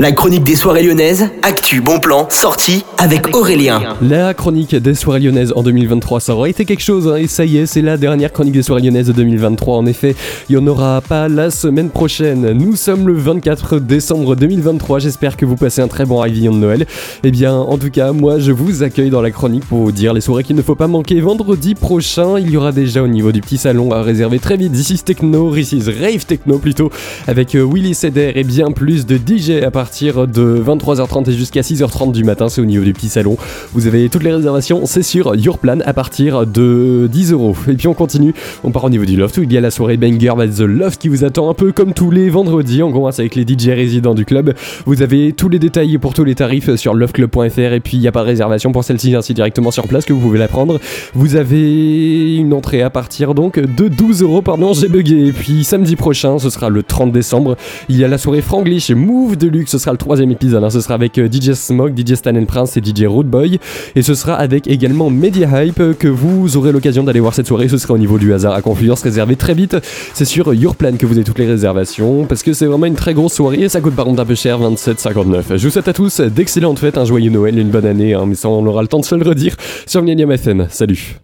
La chronique des soirées lyonnaises, actu, bon plan, sortie avec Aurélien. La chronique des soirées lyonnaises en 2023, ça aurait été quelque chose, hein, et ça y est, c'est la dernière chronique des soirées lyonnaises de 2023. En effet, il n'y en aura pas la semaine prochaine. Nous sommes le 24 décembre 2023, j'espère que vous passez un très bon réveillon de Noël. Eh bien, en tout cas, moi, je vous accueille dans la chronique pour vous dire les soirées qu'il ne faut pas manquer. Vendredi prochain, il y aura déjà au niveau du petit salon à réserver très vite. This is Techno, this is Rave Techno plutôt, avec euh, Willy Ceder et bien plus de DJ à de 23h30 et jusqu'à 6h30 du matin, c'est au niveau du petit salon. Vous avez toutes les réservations, c'est sur Yourplan à partir de 10 euros. Et puis on continue, on part au niveau du loft où il y a la soirée Banger by The Loft qui vous attend un peu comme tous les vendredis. On commence avec les DJ résidents du club. Vous avez tous les détails pour tous les tarifs sur loftclub.fr et puis il n'y a pas de réservation pour celle-ci, ainsi directement sur place que vous pouvez la prendre. Vous avez une entrée à partir donc de 12 euros, pardon, j'ai bugué. Et puis samedi prochain, ce sera le 30 décembre, il y a la soirée Franglish Move de luxe sera le troisième épisode. Hein. Ce sera avec euh, DJ Smoke, DJ Stan Prince et DJ Rootboy. Et ce sera avec également Media Hype que vous aurez l'occasion d'aller voir cette soirée. Ce sera au niveau du hasard à Confluence, réservé très vite. C'est sur Yourplan que vous avez toutes les réservations parce que c'est vraiment une très grosse soirée et ça coûte par contre un peu cher, 27,59. Je vous souhaite à tous d'excellentes fêtes, un joyeux Noël, une bonne année, hein, mais ça on aura le temps de se le redire sur Millennium FM. Salut